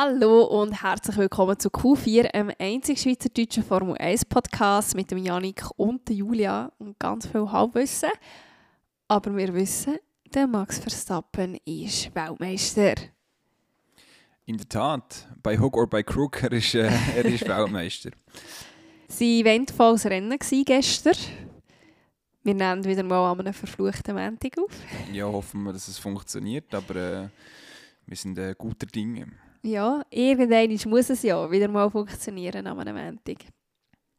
Hallo und herzlich willkommen zu Q4, einem einzig schweizerdeutschen Formel 1 Podcast mit dem Janik und der Julia und ganz viel Halbwissen. Aber wir wissen, der Max Verstappen ist Weltmeister. In der Tat, bei Hook oder bei Crook, er ist, äh, er ist Weltmeister. Sie eventvolles Rennen gestern. Wir nehmen wieder mal an einem verfluchten Montag auf. Ja, hoffen wir, dass es funktioniert, aber äh, wir sind äh, guter Dinge. Ja, irgendwann muss es ja wieder mal funktionieren an einem Montag.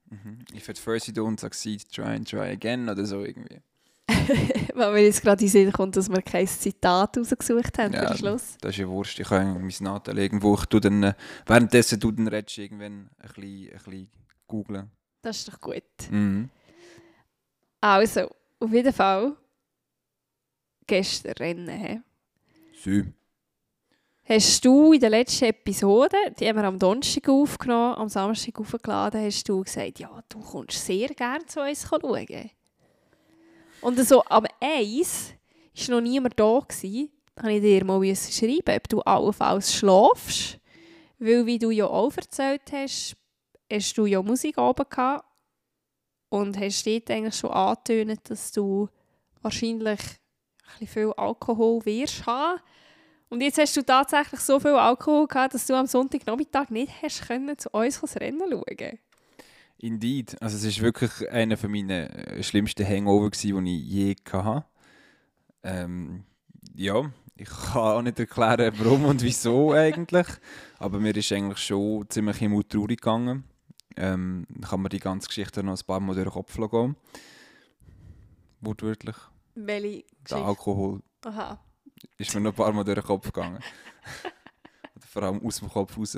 Mhm. If at first you don't succeed, try and try again oder so irgendwie. Weil mir jetzt gerade in Sinn kommt, dass wir kein Zitat rausgesucht haben Ja, für den Schluss. Das ist ja wurscht, ich kann mein Natel irgendwo, ich tu dann, äh, währenddessen du dann redest, irgendwann ein bisschen, ein bisschen googlen. Das ist doch gut. Mhm. Also, auf jeden Fall gestern Rennen. He. Hast du in der letzten Episode, die haben wir am Donnerstag aufgenommen, am Samstag aufgeladen, hast du gesagt, ja, du kommst sehr gerne zu uns schauen. Und so am Eis war noch niemand da. Gewesen. Ich dir mal schreiben, ob du allenfalls schlafst. Weil, wie du ja auch erzählt hast, hast du ja Musik oben gehabt und hast dort eigentlich schon angetönt, dass du wahrscheinlich ein bisschen viel Alkohol wirst haben. Und jetzt hast du tatsächlich so viel Alkohol gehabt, dass du am Sonntagnachmittag nicht hast können, zu uns das Rennen schauen. Indeed. Also es ist wirklich einer von meinen äh, schlimmsten Hangover, die ich je hatte. Ähm, ja, ich kann auch nicht erklären, warum und wieso eigentlich. Aber mir ist eigentlich schon ziemlich im Mut traurig gegangen. Ähm, dann kann man die ganze Geschichte noch ein paar Mal durch den Kopf gehen. Wortwörtlich. Welche Der Geschichte? Alkohol Aha. Ist mir noch ein paar Mal durch den Kopf gegangen. Oder vor allem aus dem Kopf raus.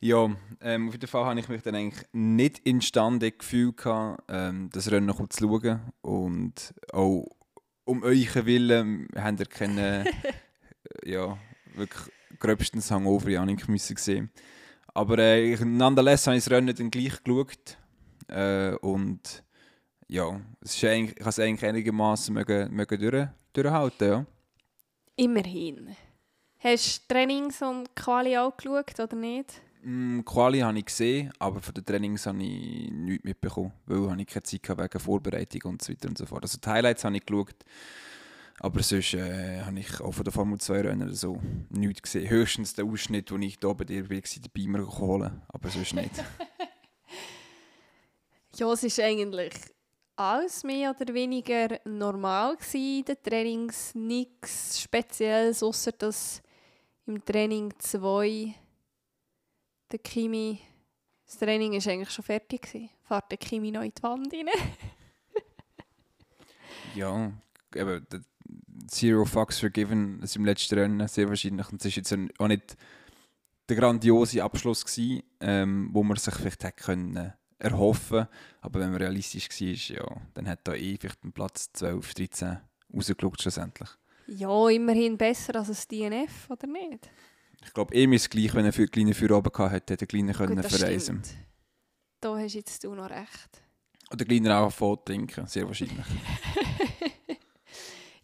Ja, ähm, auf jeden Fall habe ich mich dann eigentlich nicht imstande gefühlt, gehabt, ähm, das Rennen noch zu schauen. Und auch um euren Willen habt ihr keine, ja, wirklich gröbstens Hangover Janik müssen sehen. Aber äh, nonetheless habe ich das Rennen dann gleich geschaut. Äh, und ja, es ist eigentlich, ich habe es eigentlich einigermaßen mögen, mögen durch, durchhalten, ja. Immerhin. Hast du Trainings und Quali auch geschaut, oder nicht? Mm, Quali habe ich gesehen, aber von den Trainings habe ich nichts mitbekommen, weil ich keine Zeit gehabt wegen Vorbereitung und so weiter und so fort. Also die Highlights habe ich geschaut, aber sonst äh, habe ich auch von der Formel 2 Rennen so nichts gesehen. Höchstens den Ausschnitt, wo ich hier bei dir war, den Beamer holen, aber sonst nicht. Ja, es ist eigentlich alles mehr oder weniger normal gewesen, den Trainings. Nichts Spezielles, außer dass im Training 2 der Kimi... Das Training war eigentlich schon fertig. Gewesen. Fährt der Kimi noch in die Wand rein. ja, eben, Zero Fucks Forgiven, das im letzten Rennen sehr wahrscheinlich. Und es war jetzt auch nicht der grandiose Abschluss, gewesen, ähm, wo man sich vielleicht hätte können erhoffen Aber wenn man realistisch war, ja, dann hat da eh vielleicht einen Platz 12, 13 rausgeschaut schlussendlich. Ja, immerhin besser als ein DNF, oder nicht? Ich glaube, ihm ist es gleich, wenn er für kleine Führer oben gehabt hätte, hätte er kleiner können Gut, verreisen stimmt. Da hast jetzt du noch recht. Oder kleiner auch voll trinken, sehr wahrscheinlich.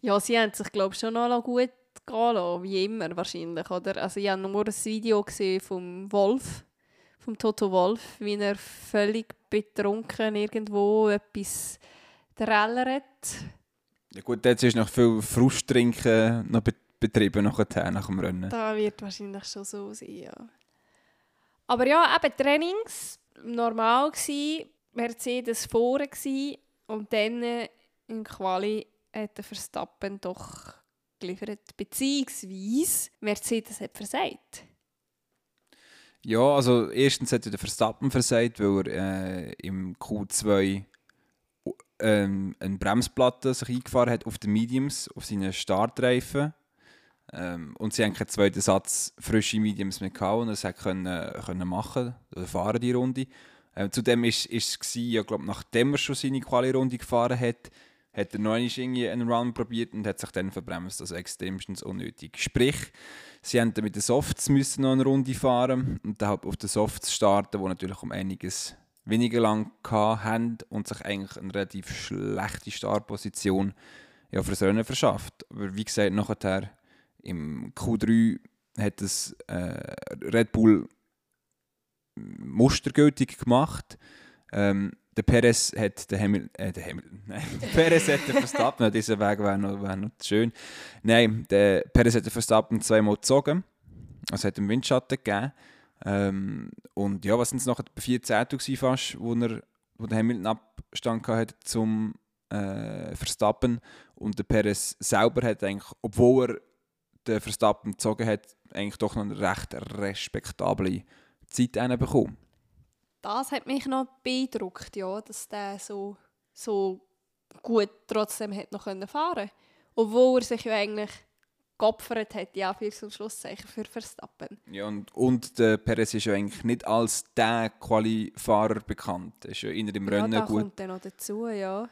Ja, sie haben sich, glaube ich, schon noch gut gehen lassen, wie immer wahrscheinlich, oder? Also ich habe nur ein Video gesehen vom Wolf, vom Toto Wolf, wie er völlig betrunken irgendwo etwas trällert. ja gut, jetzt ist noch viel Frusttrinken noch be betrieben nachher, nach dem Rennen. Da wird wahrscheinlich schon so sein, ja. Aber ja, eben Trainings, normal gsi, Mercedes vorne gsi und dann äh, im Quali hat der Verstappen doch geliefert, beziehungsweise Mercedes hat versagt. Ja, also erstens hat der Verstappen versagt, weil er äh, im Q2 ähm, eine Bremsplatte sich eingefahren hat auf den Mediums, auf seinen Startreifen. Ähm, und sie haben keinen zweiten Satz frische Mediums mehr gehabt und hat können, können machen oder fahren die Runde. Ähm, zudem ist, ist es gewesen, ja, glaub, nachdem er schon seine Quali-Runde gefahren hat, hat er noch irgendwie einen Run probiert und hat sich dann verbremst, also extremstens unnötig. Sprich, sie haben mit den Softs müssen noch eine Runde fahren und dann halt auf den Softs starten, die natürlich um einiges weniger lang haben und sich eigentlich eine relativ schlechte Startposition ja, für das Rennen verschafft. Aber wie gesagt, nachher im Q3 hat das äh, Red Bull mustergültig gemacht. Ähm, der Perez hat den Hamilton, äh, der Hamilton, nein, Perez hat den Verstappen, dieser Weg wäre noch, wär noch schön. Nein, der Perez hat den Verstappen zweimal gezogen, also hat einen Windschatten gegeben. Ähm, und ja, was sind es nachher, bei 14 fast, wo, er, wo der Hamilton Abstand hatte zum äh, Verstappen und der Perez selber hat eigentlich, obwohl er den Verstappen gezogen hat, eigentlich doch noch eine recht respektable Zeit bekommen. Das hat mich noch beeindruckt, ja, dass der so, so gut trotzdem hat noch fahren konnte. Obwohl er sich ja eigentlich geopfert hat, ja, für zum Schlusszeichen für Verstappen. Ja, und, und der Perez ist ja eigentlich nicht als der Quali-Fahrer bekannt. Er ist ja inner im ja, Rennen da gut. kommt dann noch dazu, ja.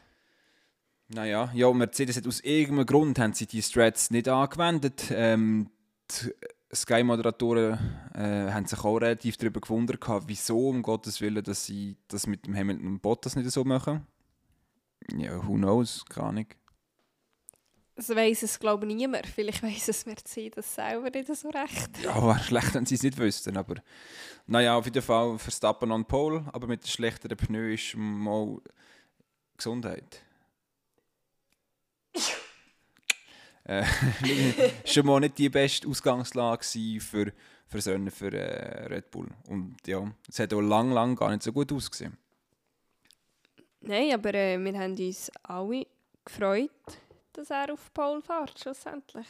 Naja, ja, Mercedes hat aus irgendeinem Grund haben sie die Strats nicht angewendet. Ähm, die Sky-Moderatoren äh, haben sich auch relativ darüber gewundert, wieso, um Gottes Willen, dass sie das mit dem Hamilton und Bottas nicht so machen. Ja, who knows, keine Ahnung. Das weiss es, glaube ich, niemand. Vielleicht weiss es Mercedes selber nicht so recht. Ja, wäre schlecht, wenn sie es nicht wüssten. Aber naja, auf jeden Fall Verstappen on Pole, aber mit der schlechteren Pneu ist mal Gesundheit. äh, schon mal nicht die beste Ausgangslage für, für einen, für äh, Red Bull. Und ja, es hat auch lang, lang gar nicht so gut ausgesehen. Nein, aber äh, wir haben uns alle gefreut, dass er auf Pole fährt, schlussendlich.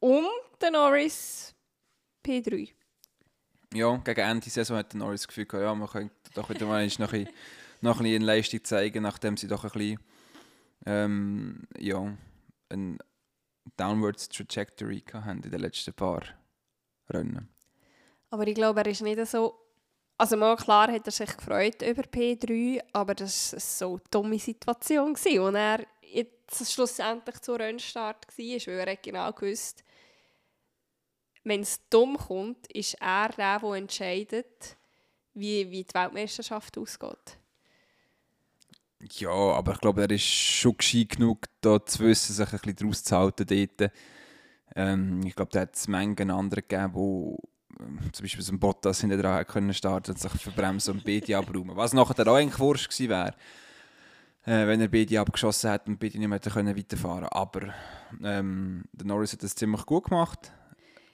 Und der Norris P3. Ja, gegen Ende der Saison hat der Norris das Gefühl gehabt, ja, man könnte doch wieder mal noch ein, noch ein bisschen Leistung zeigen, nachdem sie doch ein bisschen ähm, ja, ein Downwards Trajectory in den letzten paar Rennen. Aber ich glaube, er ist nicht so. Also mal klar hat er sich gefreut über P3, aber das war so eine dumme Situation, wo er jetzt schlussendlich zum Rennstart war, weil er genau gewusst wenn es dumm kommt, ist er der, der entscheidet, wie, wie die Weltmeisterschaft ausgeht. Ja, aber ich glaube, er ist schon gescheit genug, da zu wissen, sich ein bisschen daraus zu halten dort. Ähm, ich glaube, da hat es Mengen andere gegeben, die ähm, zum Beispiel so ein Bottas hinten dran können starten und sich verbremsen und beide abräumen. Was nachher auch eigentlich wurscht gewesen wäre, äh, wenn er beide abgeschossen hätte und beide nicht mehr können weiterfahren Aber ähm, der Norris hat das ziemlich gut gemacht.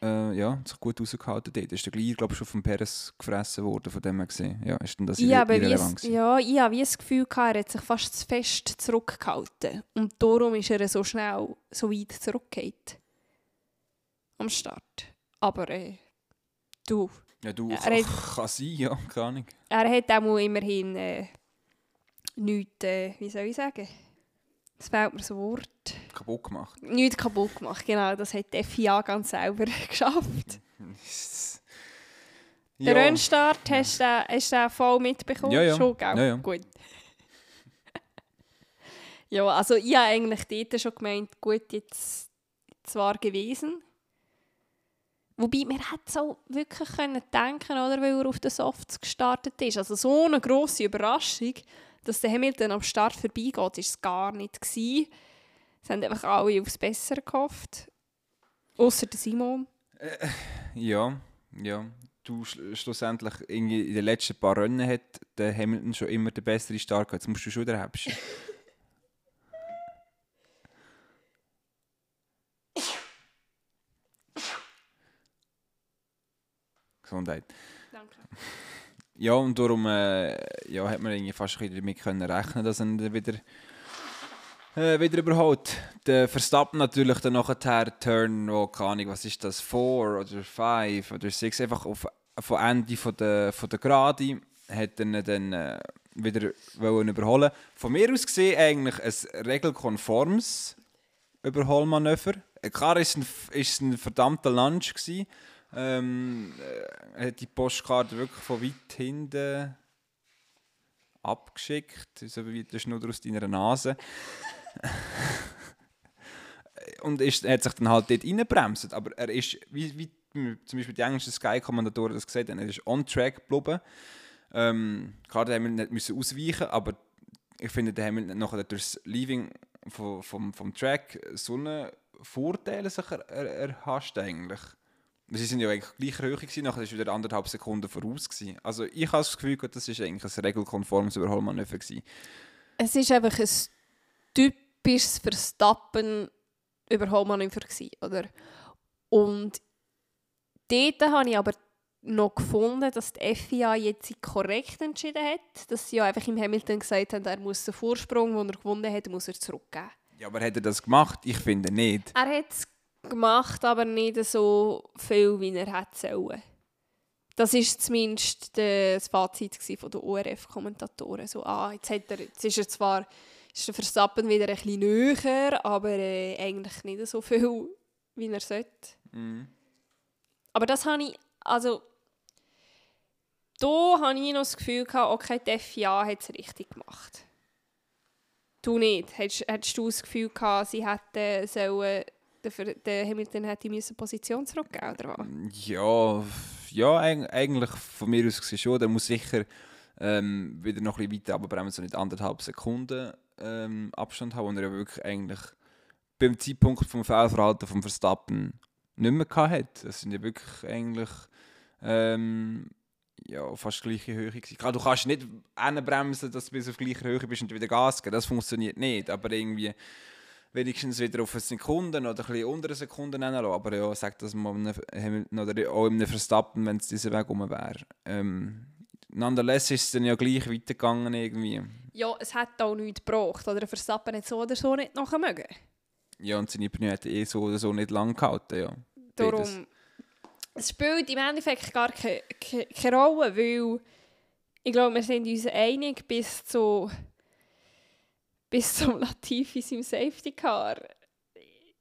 Äh, ja, hat sich gut rausgehalten dort. Ist der gleich, glaube ich, schon vom Perez gefressen worden, von dem her gesehen. Ja, ist denn das ja, aber irrelevant Ja, ich habe das Gefühl, gehabt, er hat sich fast zu fest zurückgehalten. Und darum ist er so schnell, so weit zurückgeht Am Start. Aber äh, du... Ja, du, er hat, kann sein, ja, keine Ahnung. Er hat auch immerhin äh, nichts, äh, wie soll ich sagen es fehlt mir das Wort. Kaputt gemacht. Nicht kaputt gemacht, genau. Das hat die FIA ganz selber geschafft. ja. Den Rennstart, hast du hast du voll mitbekommen? Ja, ja. Schon, gell? Ja, ja. Gut. ja, also ich habe eigentlich dort schon gemeint, gut, jetzt zwar gewesen. Wobei, man hätte es auch wirklich können denken oder weil er auf den Softs gestartet ist. Also so eine grosse Überraschung dass der Hamilton am Start vorbeigeht, war es gar nicht. Gewesen. Es haben einfach alle aufs Bessere gehofft. Außer der Simon. Äh, ja, ja. Du schlussendlich in den letzten paar Rennen hat der Hamilton schon immer den besseren Start gehabt. Jetzt musst du schon wieder häbschen. Gesundheit. Danke. Ja, und darum äh, ja, hat man irgendwie fast ein damit können rechnen dass er wieder, äh, wieder überholt. Der Verstappen natürlich dann nachher Turn, oh, keine Ahnung, was ist das, 4 oder 5 oder 6, einfach auf, von Ende von der, von der Gerade hat er dann äh, wieder wollen überholen. Von mir aus gesehen eigentlich ein regelkonformes Überholmanöver. Klar war es ein, ein verdammter Lunch gewesen, ähm, äh, hat die Postkarte wirklich von weit hinten abgeschickt, so wie der Schnur aus deiner Nase. und ist, er hat sich dann halt dort reingebremst. Aber er ist, wie, wie zum Beispiel die englischen Sky-Kommentatoren das gesagt haben, er ist on track geblieben. Ähm, klar, der Hamilton nicht müssen ausweichen, aber ich finde, der Hamilton nachher durch das Leaving vom, vom, vom Track so einen Vorteil er, er, erhascht eigentlich Sie sind ja eigentlich gleich Höhe gewesen, nachher ist wieder anderthalb Sekunden voraus gewesen. Also ich habe das Gefühl, das ist eigentlich ein regelkonformes Überholmanöver gewesen. Es ist einfach ein typisches Verstappen Überholmanöver gewesen, oder? Und dort habe ich aber noch gefunden, dass die FIA jetzt korrekt entschieden hat, dass sie ja einfach im Hamilton gesagt haben, er muss den Vorsprung, den er gewonnen hat, muss er zurückgeben. Ja, aber hat er das gemacht? Ich finde nicht. Er hat es gemacht, aber nicht so viel, wie er hätte sollen. Das war zumindest das Fazit von den ORF-Kommentatoren. So, ah, jetzt, hat er, jetzt ist er zwar ist der Verstappen wieder ein bisschen näher, aber äh, eigentlich nicht so viel, wie er sollte. Mhm. Aber das habe ich, also da habe ich noch das Gefühl gehabt, okay, die FIA hat es richtig gemacht. Du nicht. Hättest, hättest du das Gefühl gehabt, sie hätten sollen, der, der Hamilton hätte müssen Position zurückgeben oder was? Ja, ja eigentlich von mir aus gesehen schon. Der muss sicher ähm, wieder noch ein bisschen weiter abbremsen, so nicht anderthalb Sekunden ähm, Abstand haben, und er ja wirklich eigentlich beim Zeitpunkt vom Fehlverhalten vom Verstappen nicht mehr hatte. Das sind ja wirklich eigentlich ähm, ja, fast gleiche Höhe gewesen. Du kannst nicht bremsen, dass du bis auf gleicher Höhe bist und wieder Gas geben. Das funktioniert nicht. Aber irgendwie wenigstens wieder auf eine Sekunde oder ein bisschen unter eine Sekunde nennen Aber ja, sagt das mal oder auch in einem Verstappen, wenn es diesen Weg rum wäre. Ähm, nonetheless ist es dann ja gleich weitergegangen irgendwie. Ja, es hat auch nichts gebraucht. Oder Verstappen hat so oder so nicht nachher mögen. Ja, und seine Pneu hat eh so oder so nicht lang gehalten, ja. Darum, es spielt im Endeffekt gar keine, keine, keine Rolle, weil ich glaube, wir sind uns einig bis zu bis zum Latifi im Safety Car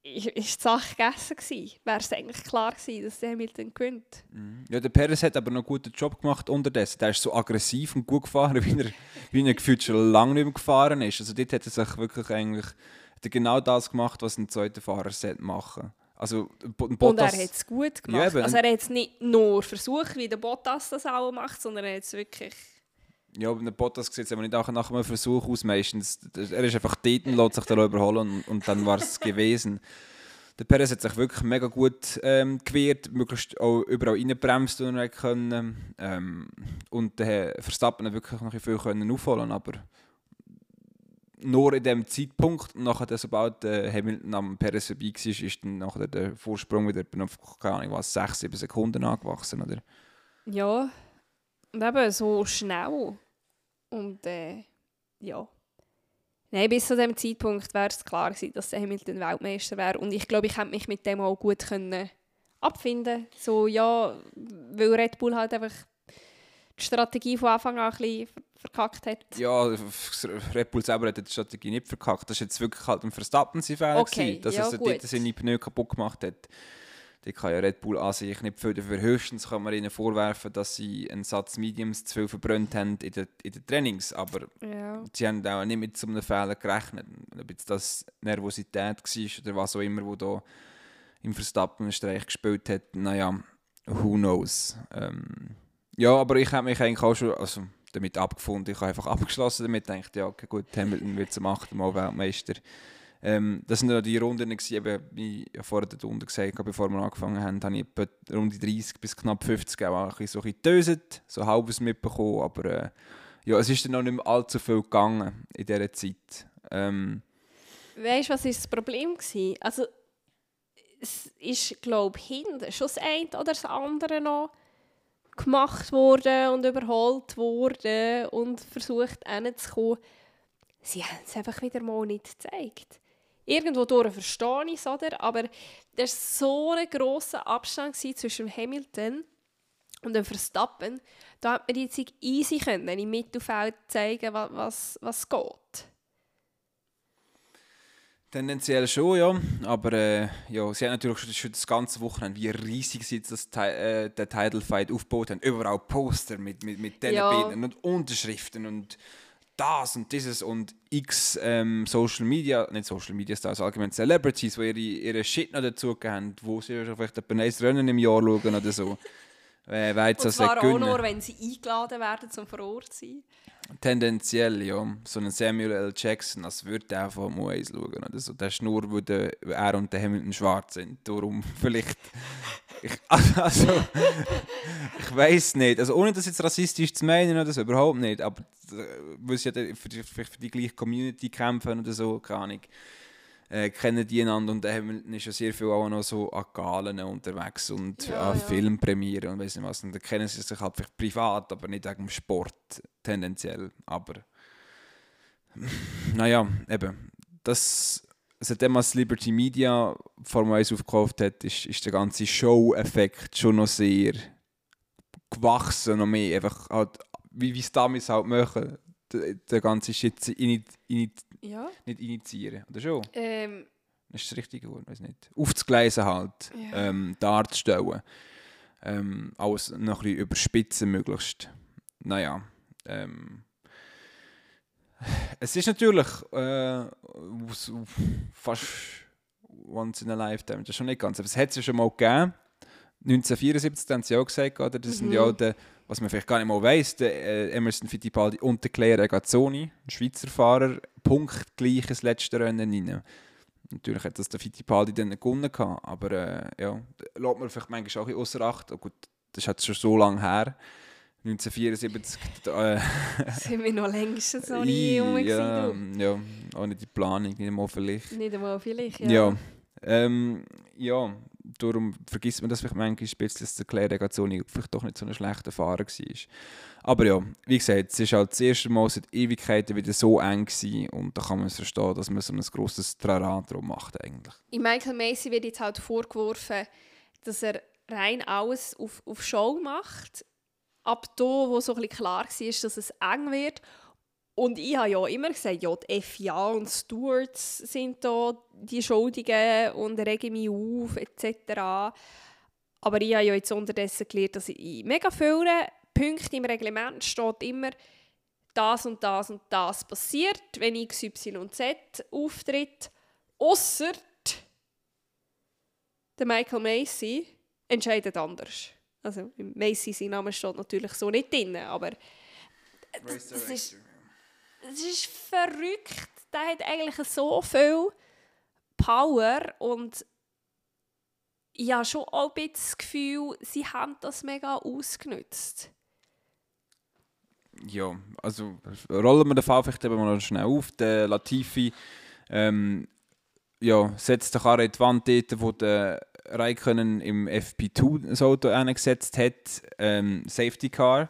ist die Sache gegessen gewesen. Wäre es eigentlich klar gewesen, dass der Hamilton gewinnt. Mhm. Ja, der Perez hat aber noch einen guten Job gemacht unterdessen. Der ist so aggressiv und gut gefahren, wie er, wie er gefühlt schon lange nicht mehr gefahren ist. Also dort hat er sich wirklich eigentlich hat er genau das gemacht, was ein zweiter Fahrer machen also, Bottas, und er hat es gut gemacht. Ja, also er hat es nicht nur versucht, wie der Bottas das auch macht, sondern er hat es wirklich... Ja, aber der Bottas sieht es aber nicht nach, nach einem Versuch aus meistens. Er ist einfach dort und lässt sich dann überholen und, und dann war es gewesen. Der Perez hat sich wirklich mega gut ähm, gewehrt, möglichst auch überall reinbremst und er können. Ähm, und der Verstappen hat wirklich noch viel können aufholen aber nur in dem Zeitpunkt, nachher, sobald äh, Hamilton am Perez vorbei war, ist dann nachher der Vorsprung wieder auf, keine Ahnung, was, 6, 7 Sekunden angewachsen, oder? Ja, und eben so schnell. Und äh, ja. Nein, bis zu dem Zeitpunkt wäre es klar gewesen, dass der Hamilton Weltmeister wäre. Und ich glaube, ich hätte mich mit dem auch gut können abfinden So, ja, weil Red Bull halt einfach die Strategie von Anfang an ein bisschen verkackt hat. Ja, Red Bull selber hat die Strategie nicht verkackt. Das ist jetzt wirklich halt ein Verstappen sein Fehler okay, dass ja, er dort seine Pneu kaputt gemacht hat. Die kann ja Red Bull an sich nicht für dafür. Höchstens kann man ihnen vorwerfen, dass sie einen Satz Mediums zu viel verbrannt haben in den, in den Trainings. Aber ja. sie haben auch nicht mit so einem Fehler gerechnet. Ob jetzt das Nervosität war oder was auch immer, wo da im Verstappen-Streich gespielt hat, naja, who knows. Ähm, ja, aber ich habe mich eigentlich auch schon also, damit abgefunden. Ich habe einfach abgeschlossen damit, gedacht, ja, okay, gut, Hamilton wird zum achten Mal Weltmeister. Ähm, das waren die Runden, eben, wie ich vorher der Runde gesagt habe, bevor wir angefangen haben, habe ich etwa Runde 30 bis knapp 50 auch ein bisschen so ein so halbes mitbekommen, aber äh, ja, es ist dann noch nicht mehr allzu viel gegangen in dieser Zeit. Ähm, weißt du, was ist das Problem war? Also, es ist, glaube ich, hinten schon das eine oder das andere noch gemacht worden und überholt worden und versucht hinzukommen. Sie haben es einfach wieder mal nicht gezeigt. Irgendwo durch verstehe ich es, oder? aber da war so ein grosser Abstand zwischen Hamilton und dem Verstappen. Da hat man jetzt easy können, im Mittelfeld zeigen, was, was geht. Tendenziell schon, ja. Aber äh, ja, sie haben natürlich schon, schon das ganze Wochenende, wie riesig sie das, äh, der Title Fight aufgebaut haben. Überall Poster mit, mit, mit diesen ja. Bildern und Unterschriften und das und dieses und x ähm, Social Media, nicht Social Media Stars, allgemein Celebrities, die ihre, ihre Shit noch dazu haben, wo sie vielleicht ein nächstes Rennen im Jahr schauen oder so. Äh, jetzt Und also zwar auch nur, wenn sie eingeladen werden, zum vor Ort zu sein. Tendenziell, ja. So ein Samuel L. Jackson, das würde er von Moe schauen. Oder so. Das ist nur, weil der, er und der Hamilton schwarz sind. Darum vielleicht. Ich, also, ich weiß nicht. Also, ohne das jetzt rassistisch zu meinen oder so, überhaupt nicht. Aber äh, weil sie ja für die, für die gleiche Community kämpfen oder so, keine Ahnung. Äh, kennen die einander und Hamilton ist ja sehr viel auch noch so an Galen unterwegs und Ja, an ja. Filmpremieren und weiss nicht was. Und da kennen sie sich halt vielleicht privat, aber nicht wegen dem Sport tendenziell. Aber naja, eben. Das, seitdem man Liberty Media Formel 1 aufgekauft hat, ist, ist der ganze Show-Effekt schon noch sehr gewachsen, noch mehr. Einfach halt, wie es damals halt machen. Der, der ganze Shit ini, ini, Ja. nicht initiieren, oder schon? Ähm, Das ist das richtige Wort, weiß nicht. Aufzugleisen halt, Ja. ähm, darzustellen. Ähm, alles noch ein bisschen überspitzen möglichst. Naja, ähm, es ist natürlich äh, fast once in a lifetime, das ist schon nicht ganz, aber es hat es ja schon mal gegeben. 1974 haben sie ja auch gesagt, oder? das sind Mhm. ja der, was man vielleicht gar nicht mal weiss, der äh, Emerson Fittipaldi und der Claire Regazzoni, ein Schweizer Fahrer, punktgleiches letzte Rennen rein. Natürlich hat das der Fittipaldi dann gewonnen gehabt, aber äh, ja, lässt man vielleicht manchmal auch ein außer Acht. Oh, gut, das ist jetzt schon so lange her. 1974, da, äh, sind wir noch längst noch nie rum ja, gewesen, ja, auch nicht die Planung, nicht mal vielleicht. Nicht einmal vielleicht, ja. Ja, ähm, ja, darum vergisst man das vielleicht manchmal ein bisschen, dass der Claire vielleicht doch nicht so ein schlechter Fahrer war. Aber ja, wie gesagt, es ist halt das erste Mal seit Ewigkeiten wieder so eng gewesen und da kann man es verstehen, dass man so ein grosses Trara drum macht eigentlich. In Michael Macy wird jetzt halt vorgeworfen, dass er rein alles auf, auf Show macht. Ab da, wo so ein bisschen klar war, dass es eng wird. Und ich habe ja immer gesagt, ja, die FIA und Stewards sind da die Schuldigen und regen mich auf, etc. Aber ich habe ja jetzt unterdessen gelernt, dass in mega vielen Punkten im Reglement steht immer, das und das und das passiert, wenn XYZ auftritt. Ausser der Michael Macy entscheidet anders. Also, Macy sein Name steht natürlich so nicht drin, aber das ist, das ist verrückt. Der hat eigentlich so viel Power und ich habe schon auch ein bisschen das Gefühl, sie haben das mega ausgenutzt. Ja, also rollen wir den Fall vielleicht eben noch schnell auf. Der Latifi ähm, ja, setzt den Karre in die Wand dort, wo der Raikkonen im FP2 das Auto eingesetzt hat. Ähm, Safety Car.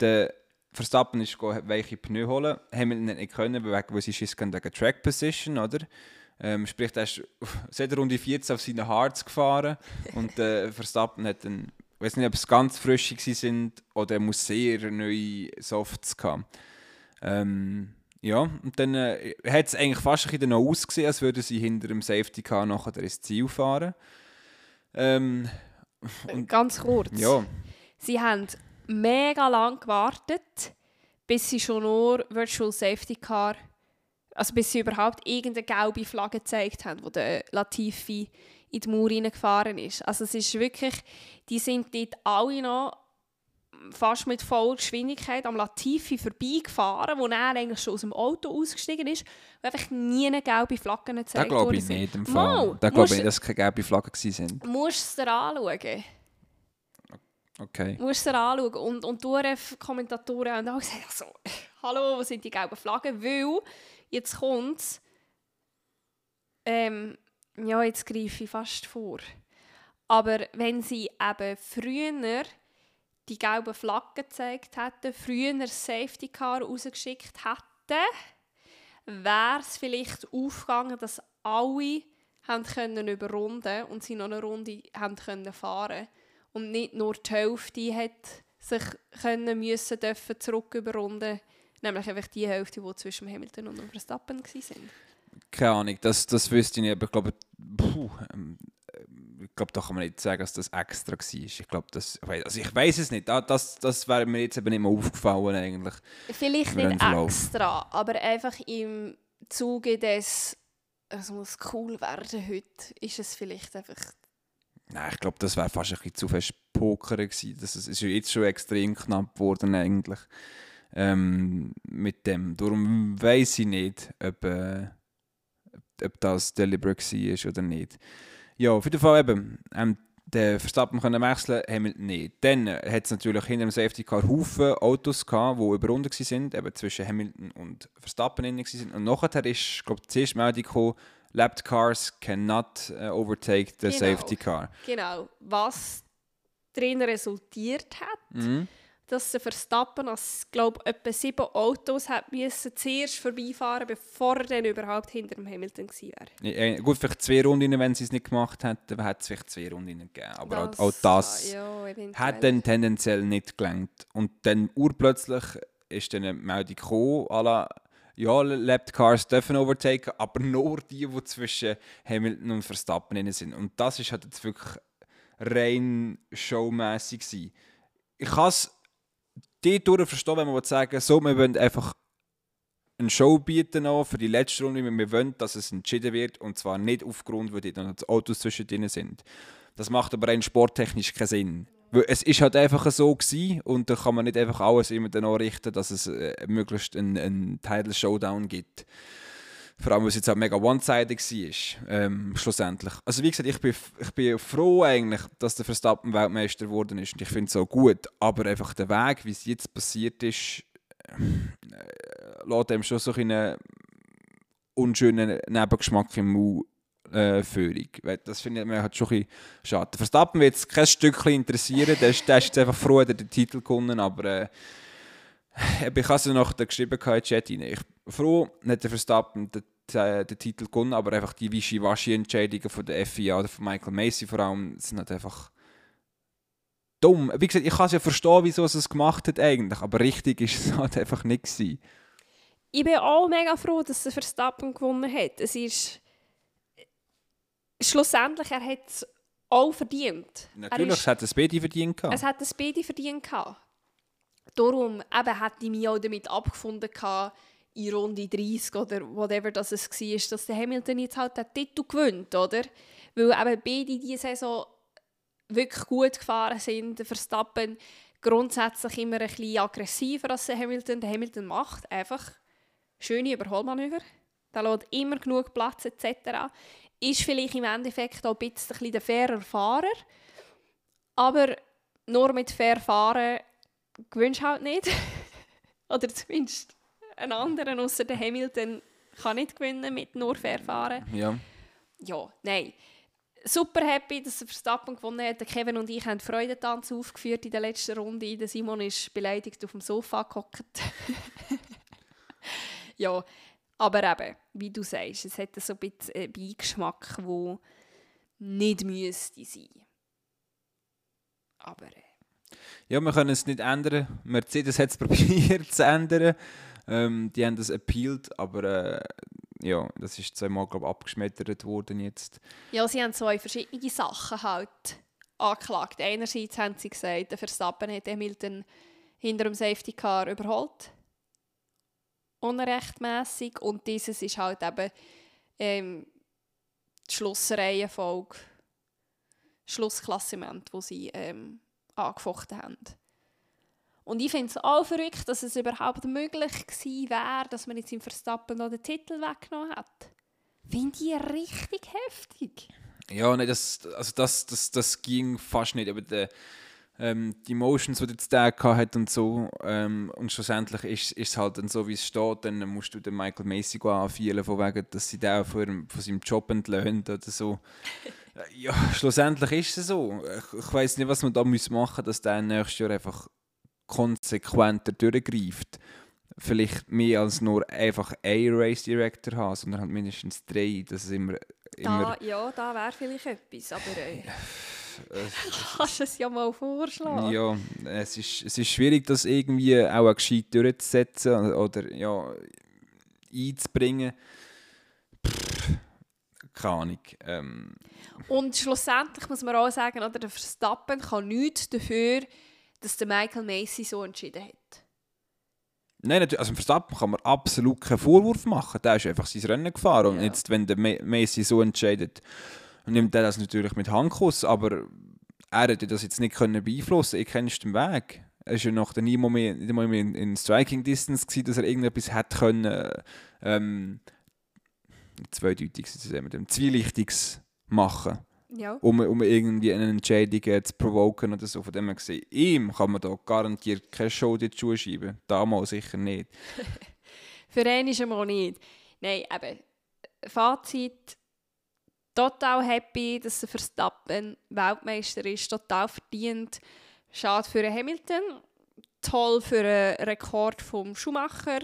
Der Verstappen ist go weiche Pneu holen. Hamilton hat nicht können, weil weil sie Schiss hatten wegen Track Position, oder? Ähm, sprich, er ist seit Runde 14 auf seine Hards gefahren und der Verstappen hat dann, ich weiß nicht, ob es ganz frische sind oder er muss sehr neue Softs haben. Ähm, ja, und dann äh, hat es eigentlich fast ein bisschen noch ausgesehen, als würden sie hinter dem Safety Car nachher ins Ziel fahren. Ähm, Und- Ganz kurz. ja, Sie haben mega lang gewartet, bis sie schon nur Virtual Safety Car, also bis sie überhaupt irgendeine gelbe Flagge gezeigt haben, wo der Latifi in die Mauer reingefahren ist. Also es ist wirklich, die sind dort alle noch fast mit voller Geschwindigkeit am Latifi vorbeigefahren, wo er eigentlich schon aus dem Auto ausgestiegen ist und einfach nie eine gelbe Flagge gezeigt glaube worden ich sind. nicht im Mal, Fall. Da glaube ich dass es keine gelbe Flaggen gewesen sind. Du musst es dir anschauen. Okay. Du musst es anschauen. Und, und die URF-Kommentatoren haben auch gesagt, also, hallo, wo sind die gelben Flaggen? Weil, jetzt kommt ähm, ja, jetzt greife ich fast vor. Aber wenn sie eben früher die gelben Flaggen gezeigt hätten, früher das Safety Car rausgeschickt hätten, wäre es vielleicht aufgegangen, dass alle haben können überrunden und sie noch eine Runde haben können fahren und nicht nur die Hälfte hat sich können müssen dürfen zurück überrunden, nämlich einfach die Hälfte, die zwischen Hamilton und Verstappen waren. Keine Ahnung, das, das wüsste ich nicht, aber ich glaube, puh, ähm, ich glaube, da kann man nicht sagen, dass das extra war. Ich glaube, das, also ich weiß es nicht. Da- Das, das wäre mir jetzt eben nicht mehr aufgefallen eigentlich. Vielleicht nicht extra, aber einfach im Zuge des, es muss cool werden heute, ist es vielleicht einfach Nein, ich glaube, das wäre fast ein bisschen zu fest Poker gewesen. Das ist, jetzt schon extrem knapp geworden eigentlich. Ähm, mit dem. Darum weiß ich nicht, ob, äh, ob das deliberate war oder nicht. Ja, auf jeden Fall eben. Ähm, der Verstappen können wechseln, Hamilton nicht. Dann hat es natürlich hinter dem Safety Car Haufen Autos gehabt, die überrunden waren, eben zwischen Hamilton und Verstappen waren. Und nachher ist, glaube ich, die erste Meldung gekommen, Lapped Cars cannot uh, overtake the Genau. Safety Car. Genau. Was darin resultiert hat, Mhm. dass der Verstappen, als glaube etwa sieben Autos hat müssen zuerst vorbeifahren, bevor er dann überhaupt hinter dem Hamilton gewesen wäre. Äh, gut, vielleicht zwei Runden, wenn sie es nicht gemacht hätten, hätte es vielleicht zwei Runden gegeben. Aber auch, auch das ja, hat dann tendenziell nicht gelangt. Und dann urplötzlich ist dann eine Meldung gekommen, à la, ja, Lapped Cars dürfen overtaken, aber nur die, die zwischen Hamilton und Verstappen drin sind. Und das ist halt jetzt wirklich rein showmässig. Ich kann es dadurch verstehen, wenn man sagen so, wir wollen einfach eine Show bieten für die letzte Runde, wir wollen, dass es entschieden wird und zwar nicht aufgrund, weil die dann die Autos zwischen denen sind. Das macht aber rein sporttechnisch keinen Sinn. Es ist halt einfach so gewesen und da kann man nicht einfach alles immer danach richten, dass es äh, möglichst einen, einen Title Showdown gibt. Vor allem, weil es jetzt auch mega one-sided war, ähm, schlussendlich. Also wie gesagt, ich bin, ich bin froh eigentlich, dass der Verstappen Weltmeister geworden ist und ich finde es auch gut, aber einfach der Weg, wie es jetzt passiert ist, äh, lässt einem schon so einen unschönen Nebengeschmack im Mund äh, Führung. Das finde ich halt schon ein bisschen schade. Verstappen wird es kein Stückchen interessieren, der ist, der ist jetzt einfach froh, dass er den Titel gewonnen aber äh, ich habe es noch da geschrieben in Chat rein. Ich bin froh, hat der Verstappen den, den, den Titel gewonnen, aber einfach die Wischiwaschi-Entscheidungen von der FIA oder von Michael Macy vor allem sind halt einfach dumm. Wie gesagt, ich kann es ja verstehen, wieso er es gemacht hat eigentlich, aber richtig ist es halt einfach nicht gewesen. Ich bin auch mega froh, dass der Verstappen gewonnen hat. Es ist schlussendlich, er hat es auch verdient. Natürlich, er es hat ein Speedy verdient gehabt. Es hat das beide verdient gehabt. Darum eben, hätte ich mich auch damit abgefunden gehabt, in Runde 30 oder whatever das es war, dass der Hamilton jetzt halt den Titel gewinnt, oder? Weil eben beide diese Saison wirklich gut gefahren sind. Der Verstappen grundsätzlich immer ein bisschen aggressiver als der Hamilton. Der Hamilton macht einfach schöne Überholmanöver. Der lässt immer genug Platz etc. Ist vielleicht im Endeffekt auch ein bisschen der fairer Fahrer. Aber nur mit fair fahren gewünscht halt nicht. Oder zumindest einen anderen außer der Hamilton kann nicht gewinnen mit nur fair fahren. ja. Ja, nein. Super happy, dass der Verstappen gewonnen hat. Kevin und ich haben Freudentanz aufgeführt in der letzten Runde. Der Simon ist beleidigt auf dem Sofa gehockt. ja, aber eben, wie du sagst, es hat so ein bisschen einen Beigeschmack, der nicht müsste sein. Aber äh, Ja, wir können es nicht ändern. Mercedes hat es probiert zu ändern. Ähm, die haben das appealed, aber äh, ja, das ist zweimal glaub, abgeschmettert worden jetzt. Ja, sie haben zwei verschiedene Sachen halt angeklagt. Einerseits haben sie gesagt, der Verstappen hat Hamilton hinter dem Safety Car überholt. Unrechtmäßig. Und dieses ist halt eben ähm, die Schlussreihenfolge, Schlussklassement, wo sie ähm, angefochten haben. Und ich finde es auch verrückt, dass es überhaupt möglich gewesen wäre, dass man jetzt im Verstappen noch den Titel weggenommen hat. Finde ich richtig heftig. Ja, nein, das, also das, das, das ging fast nicht. Aber der, ähm, die Emotions, die jetzt der hat und so, ähm, und schlussendlich ist ist es halt dann so, wie es steht, dann musst du den Michael Macy anfühlen, von wegen, dass sie den von, seinem Job entlöhnt oder so. Ja, schlussendlich ist es so. Ich, ich weiß nicht, was man da machen muss, dass der nächstes Jahr einfach konsequenter durchgreift. Vielleicht mehr als nur einfach ein Race Director haben, sondern halt mindestens drei, dass es immer, immer Da, ja, da wäre vielleicht etwas, aber äh, kannst es ja mal vorschlagen. Ja, es ist, es ist schwierig, das irgendwie auch gescheit durchzusetzen oder ja, einzubringen. Pff, keine Ahnung. Ähm, Und schlussendlich muss man auch sagen, oder, der Verstappen kann nichts dafür, dass der Michael Macy so entschieden hat. nein, natürlich, also Verstappen kann man absolut keinen Vorwurf machen. Der ist einfach sein Rennen gefahren. Und Ja. jetzt, wenn der Messi so entscheidet, nimmt er das natürlich mit Handkuss, aber er hätte das jetzt nicht können beeinflussen Ich kennst den Weg. Er war ja noch nie mehr, nicht mal mehr in, in Striking Distance, gewesen, dass er irgendetwas hätte können, ähm, zweideutig, mit dem Zwielichtiges machen Ja. um, um irgendwie eine Entscheidung zu provoken oder so. Von dem her gesehen, ihm kann man da garantiert keine Show in die Schuhe schieben. Damals sicher nicht. Für einen ist mal nicht. Nein, eben, Fazit, total happy, dass der Verstappen Weltmeister ist, total verdient. Schade für Hamilton, toll für den Rekord vom Schumacher.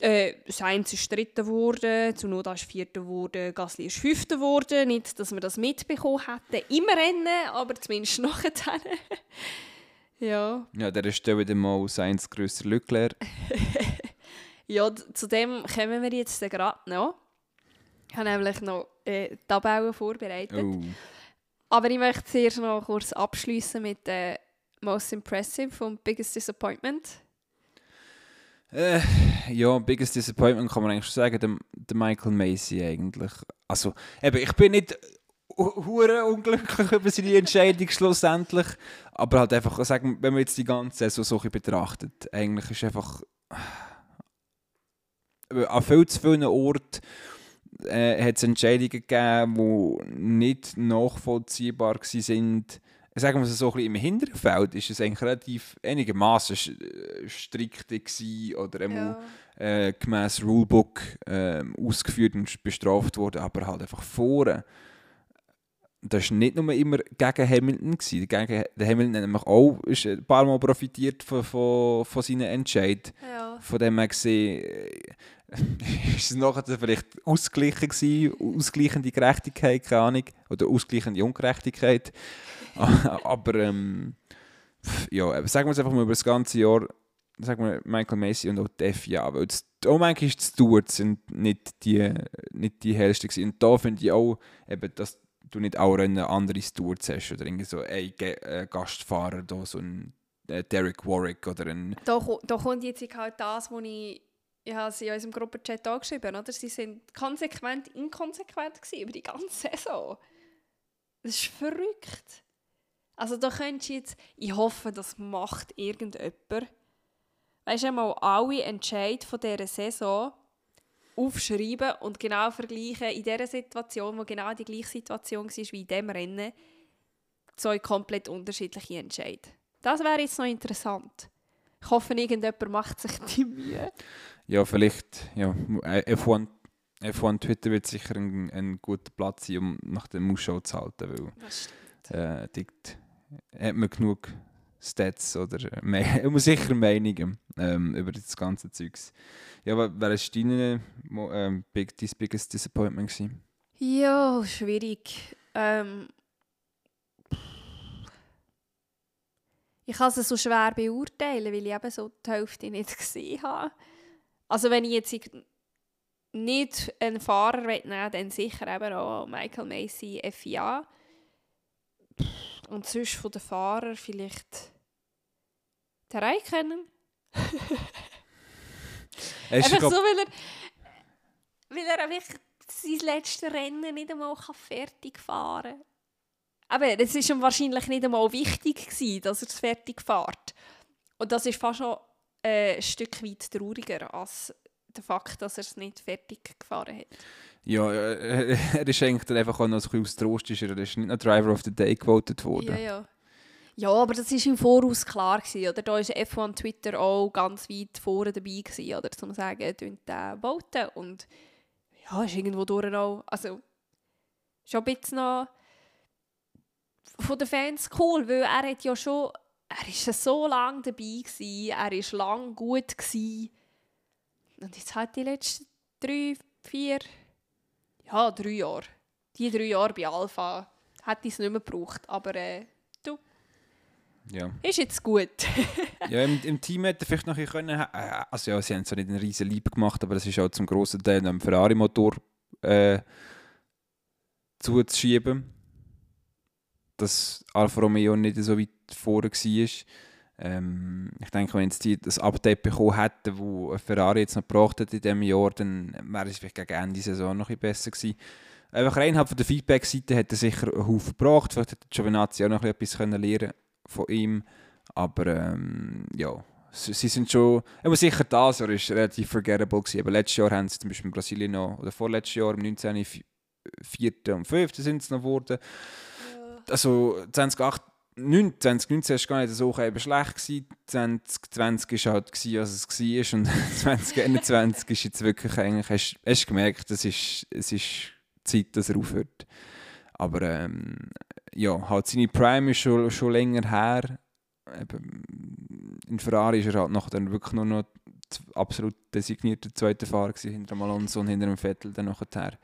Äh, Sainz ist Dritter geworden, Tsunoda ist Vierter geworden, Gasly ist Fünfter geworden. Nicht, dass wir das mitbekommen hätten im Rennen, aber zumindest nachher. ja. Ja, der Stelle wieder mal Seins grösser Leclerc. Ja, zu dem kommen wir jetzt gerade noch. Ich habe nämlich noch äh, Tabellen vorbereitet. Oh. Aber ich möchte zuerst noch kurz abschließen mit der Most Impressive und Biggest Disappointment. Äh, ja, biggest disappointment kann man eigentlich schon sagen, der, der Michael Macy eigentlich. Also, eben, ich bin nicht hu- hure unglücklich über seine Entscheidung schlussendlich, aber halt einfach sagen, wenn man jetzt die ganze Saison so betrachtet, eigentlich ist einfach äh, an viel zu vielen Orten äh, hat es Entscheidungen gegeben, die nicht nachvollziehbar waren. Sagen wir es so ein bisschen im hinteren Feld ist es eigentlich relativ einigermaßen äh, strikt gewesen oder einmal äh, gemäß Rulebook äh, ausgeführt und bestraft worden, aber halt einfach vorne. Das war nicht nur immer gegen Hamilton. Gewesen. Gegen, der Hamilton hat nämlich auch ist ein paar Mal profitiert von, von, von seinen Entscheid. Ja. Von dem her gesehen, äh, ist es nachher vielleicht ausgeglichen gewesen, ausgleichende Gerechtigkeit, keine Ahnung, oder ausgleichende Ungerechtigkeit. aber ähm, ja, sagen wir es einfach mal über das ganze Jahr, sagen wir Michael Macy und auch die FIA, weil das, auch manchmal die sind nicht die, nicht die hellsten gewesen. Und da finde ich auch, eben, dass du nicht auch Rennen andere Stewards hast oder irgendwie so ein äh, Gastfahrer, da, so ein äh, Derek Warwick oder ein Da, da kommt jetzt halt das, was ich, ich habe sie in unserem Gruppenchat angeschrieben oder? Sie sind konsequent inkonsequent über die ganze Saison. Das ist verrückt. Also da könntest du jetzt, ich hoffe, das macht irgendjemand, weißt du, mal alle Entscheid von dieser Saison aufschreiben und genau vergleichen in dieser Situation, wo genau die gleiche Situation war wie in diesem Rennen, zwei komplett unterschiedliche Entscheid. Das wäre jetzt noch interessant. Ich hoffe, irgendjemand macht sich die Mühe. Ja, vielleicht, ja, F1, F1 Twitter wird sicher ein, ein guter Platz sein, um nach dem Ausschau zu halten, weil äh, dort hat man genug Stats oder äh, Me- man sicher Meinungen ähm, über das ganze Zeugs. Ja, aber wer ist deine Mo- ähm, big, dein biggest disappointment gewesen? Ja, schwierig. Ähm, ich kann es so schwer beurteilen, weil ich eben so die Hälfte nicht gesehen habe. Also wenn ich jetzt nicht einen Fahrer nehmen will, dann sicher eben auch Michael Macy FIA. Und sonst von den Fahrern vielleicht. Hast du, Einfach so, weil er, weil er einfach sein letztes Rennen nicht einmal kann fertig fahren kann. Aber es war ihm wahrscheinlich nicht einmal wichtig, gewesen, dass er es fertig fährt. Und das ist fast schon ein Stück weit trauriger als der Fakt, dass er es nicht fertig gefahren hat. ja, äh, er ist eigentlich dann einfach auch noch ein bisschen aus Trost, ist er er ist nicht noch Driver of the Day gewotet worden. Ja, ja. Ja, aber das war im Voraus klar. Gewesen, oder? Da war F1 Twitter auch ganz weit vorne dabei, gewesen, oder? zum sagen, «Tönt den voten». Und ja, ist irgendwo durch auch, also schon ein bisschen noch von den Fans cool, weil er hat ja schon, er ist ja so lange dabei gewesen, er war lang gut gewesen. Und jetzt hat die letzten drei, vier, ja, drei Jahre, die drei Jahre bei Alpha, hätte ich es nicht mehr gebraucht, aber äh, Ja. ist jetzt gut. ja, im, im Team hätte er vielleicht noch können. Äh, also ja, sie haben zwar nicht einen riesen Lieb gemacht, aber das ist auch zum grossen Teil am Ferrari-Motor äh, zuzuschieben. Dass Alfa Romeo nicht so weit vorne war. Ähm, ich denke, wenn die das Update bekommen hätten, wo ein Ferrari jetzt noch gebraucht hat in diesem Jahr, dann wäre es vielleicht gegen Ende der Saison noch ein bisschen besser gewesen. einfach rein von der Feedback-Seite hat er sicher einen Haufen gebracht. Vielleicht hätte Giovinazzi auch noch etwas können lernen von ihm. Aber ähm, ja, sie, sie sind schon. Aber sicher das Jahr ist relativ forgettable gewesen. Aber letztes Jahr haben sie zum Beispiel in Brasilien noch, oder vorletztes Jahr, im 19. 4. und 5. sind sie noch geworden. Also 2008 2019 war gar nicht so eben schlecht. Gewesen. 2020 war halt, gewesen, was es war. Und 2021 ist jetzt wirklich eigentlich, hast, du gemerkt, es ist, es ist Zeit, dass er aufhört. Aber ähm, ja, halt seine Prime ist schon, schon länger her. Eben, in Ferrari ist er halt noch dann wirklich nur noch absolut designierter zweiter Fahrer gewesen, hinter dem Alonso und hinter dem Vettel dann nachher.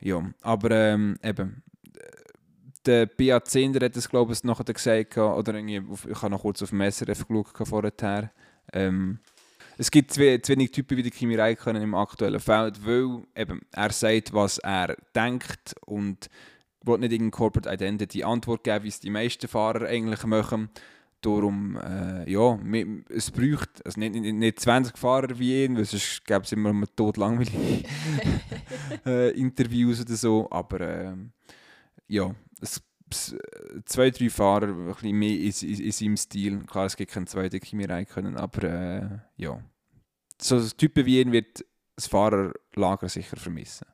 Ja, aber ähm, eben, der BA Zehnder hat es glaube ich nachher gesagt, oder irgendwie, ich habe noch kurz auf dem SRF geschaut vorher. Ähm, es gibt zu, wenig Typen wie der Kimi Räikkönen im aktuellen Feld, weil eben, er sagt, was er denkt und will nicht in Corporate Identity Antwort geben, wie es die meisten Fahrer eigentlich machen. Darum, äh, ja, es braucht also nicht, nicht, nicht 20 Fahrer wie ihn, weil sonst gäbe es immer mal tot äh, Interviews oder so, aber äh, ja, zwei, drei Fahrer ein bisschen mehr in, in, in seinem Stil. Klar, es gibt keinen zweiten Kimi rein können, aber äh, ja. So Typen wie ihn wird das Fahrerlager sicher vermissen.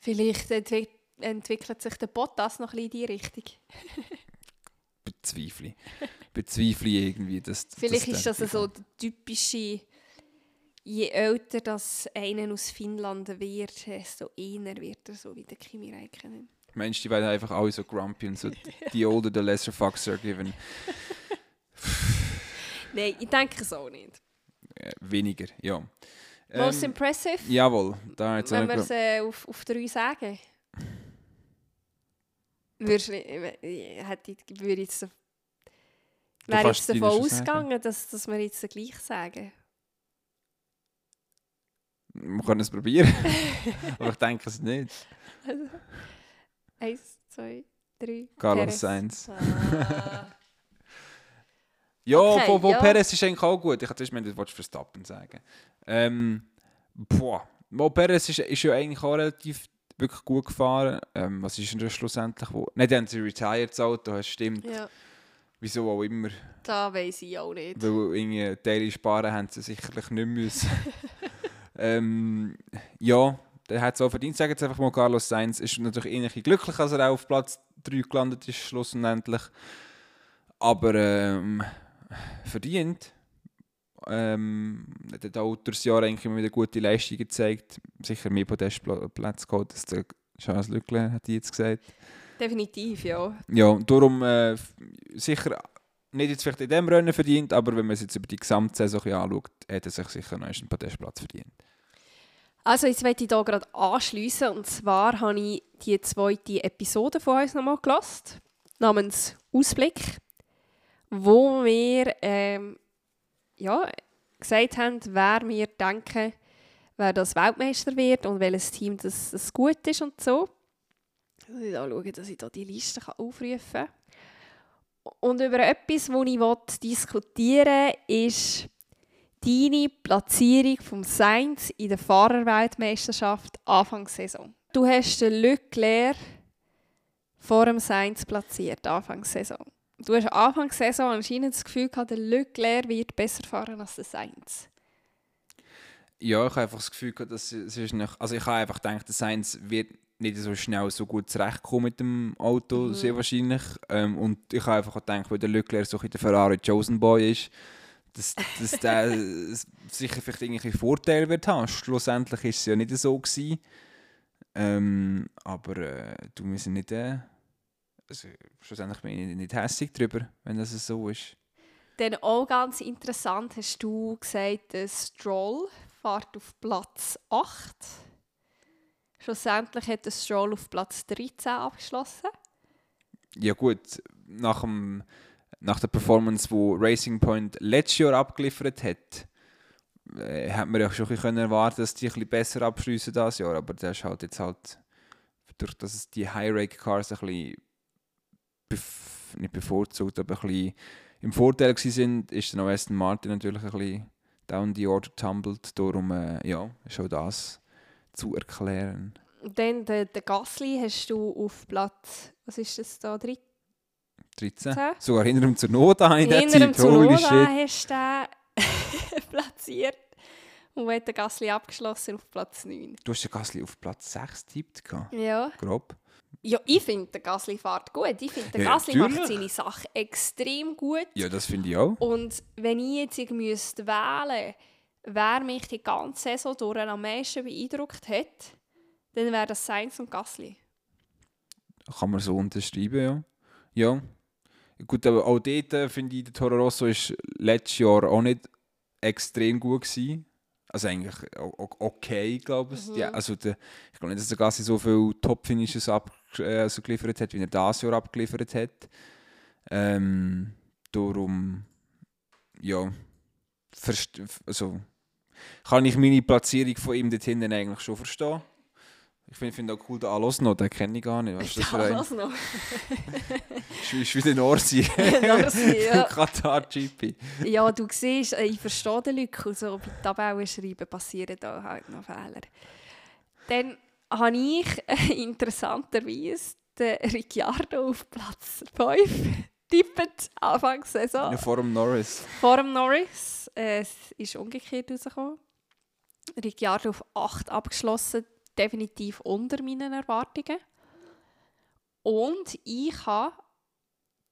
Vielleicht entwick entwickelt sich der Bottas noch ein bisschen in die Richtung. Bezweifle. Bezweifle irgendwie, dass Vielleicht das ist das so der typische je älter das einer aus Finnland wird, desto eher wird er so wie der Kimi Räikkönen. Mensch, die werden einfach alle so grumpy und so, the older the lesser fucks are given. Nein, ich denke es auch nicht. Weniger, ja. Most ähm, impressive? Jawohl. Da jetzt Wenn wir es äh, auf, auf drei sagen. Würdest, hätte würde jetzt, wäre jetzt davon ausgegangen, dass, dass wir jetzt gleich sagen. Wir können es probieren. Aber ich denke es nicht. Also. Eins, zwei, drei. Carlos Sainz. Ah. ja, okay, wo, wo ja. Perez ist eigentlich auch gut. Ich hatte mir das Verstappen sagen. Ähm, boah. Mo Perez ist, ist ja eigentlich auch relativ wirklich gut gefahren. Ähm, was ist denn schlussendlich? Wo? Nicht, haben sie retired das Auto, das stimmt. Ja. Wieso auch immer. Da weiß ich auch nicht. Weil irgendwie Teile sparen haben sie sicherlich nicht müssen. ähm, ja, der hat es auch verdient, sagen jetzt einfach mal, Carlos Sainz ist natürlich ähnlich glücklich, als er auch auf Platz 3 gelandet ist, schlussendlich. Aber ähm, verdient. Ähm, hat auch durch das Jahr eigentlich immer wieder gute Leistungen gezeigt. Sicher mehr Podestplätze geholt als der Charles Leclerc, hat jetzt gesagt. Definitiv, ja. Ja, darum äh, sicher nicht jetzt vielleicht in diesem Rennen verdient, aber wenn man es jetzt über die Gesamtsaison anschaut, hat er sich sicher noch einen Podestplatz verdient. Also jetzt möchte ich hier gerade anschliessen und zwar habe ich die zweite Episode von uns nochmal gelassen, namens Ausblick, wo wir ähm, ja, gesagt haben, wer wir denken, wer das Weltmeister wird und welches Team das, das gut ist und so. Ich muss schauen, dass ich hier die Liste aufrufen kann. Und über etwas, das ich diskutieren will, ist deine Platzierung vom Sainz in der Fahrerweltmeisterschaft Anfangssaison. Du hast den Leclerc vor dem Sainz platziert, Anfangssaison. Du hast Anfangssaison anscheinend das Gefühl gehabt, der Leclerc wird besser fahren als der Sainz. Ja, ich habe einfach das Gefühl gehabt, dass es ist nicht, also ich habe einfach gedacht, der Sainz wird nicht so schnell so gut zurechtkommen mit dem Auto, mhm. sehr wahrscheinlich. Ähm, und ich habe einfach gedacht, weil der Leclerc so in der Ferrari Chosen Boy ist, dass, dass der sicher vielleicht irgendwelche Vorteile wird haben. Schlussendlich war es ja nicht so. Gewesen. Ähm, aber äh, du musst nicht. Äh, also, schlussendlich bin ich nicht hässlich darüber, wenn das so ist. Dann auch ganz interessant hast du gesagt, der Stroll fährt auf Platz 8. Schlussendlich hat der Stroll auf Platz 13 abgeschlossen. Ja gut, nach dem nach der Performance, die Racing Point letztes Jahr abgeliefert hat, äh, hat man ja schon bisschen erwarten dass die ein bisschen besser abschließen das Jahr. Aber das ist halt jetzt halt, durch dass die High-Rake-Cars ein bisschen bef nicht bevorzugt, aber ein bisschen im Vorteil waren, ist dann auch Aston Martin natürlich ein bisschen down the order tumbled. Darum, äh, ja, ist auch das zu erklären. Dann den, den Gasly hast du auf Platz, was ist das da, 13? 13. Sogar hinter ihm zur Not an in der Zeit. Holy Zunoda shit. hast du den platziert. Und hat den Gasly abgeschlossen auf Platz 9. Du hast den Gasly auf Platz 6 getippt. gehabt. Ja. Grob. Ja, ich finde, der Gasly fährt gut. Ich finde, der Ja, Gasly macht natürlich. seine Sache extrem gut. Ja, das finde ich auch. Und wenn ich jetzt irgendwie müsste wählen wer mich die ganze Saison durch am meisten beeindruckt hat, dann wäre das Sainz und Gasly. Kann man so unterschreiben, ja. Ja. Gut, aber auch dort äh, finde ich, der Toro Rosso ist letztes Jahr auch nicht extrem gut gewesen. Also eigentlich okay, glaube ich. Ja, also der, ich glaube nicht, dass der Gassi so viele Top-Finishes also geliefert hat, wie er dieses Jahr abgeliefert hat. Ähm, darum, ja, also, kann ich meine Platzierung von ihm dort hinten eigentlich schon verstehen. Ich finde find auch cool, den Alos noch, den kenne ich gar nicht. Was ist das? Das noch. Ist, wie der Norsi. Norsi, ja. Katar GP. Ja, du siehst, äh, ich verstehe den Leute, so bei Tabellen schreiben passieren da halt noch Fehler. Dann habe ich äh, interessanterweise den Ricciardo auf Platz 5 tippet Anfangs Saison. Ja, vor dem Norris. Vor dem Norris. Äh, es ist umgekehrt rausgekommen. Ricciardo auf 8 abgeschlossen, definitiv unter meinen Erwartungen. Und ich habe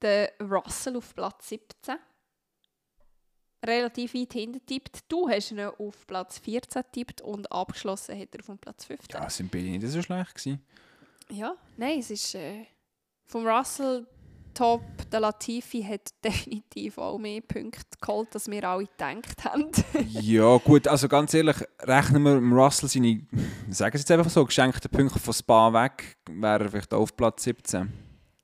den Russell auf Platz 17 relativ weit hinten tippt. Du hast ihn auf Platz 14 tippt und abgeschlossen hat er auf Platz 15. Ja, sind beide nicht so schlecht gewesen. Ja, nein, es ist äh, vom Russell top. Der Latifi hat definitiv auch mehr Punkte geholt, als wir alle gedacht haben. ja, gut, also ganz ehrlich, rechnen wir dem Russell seine, sagen Sie jetzt einfach so, geschenkten Punkte von Spa weg, wäre er vielleicht auch auf Platz 17.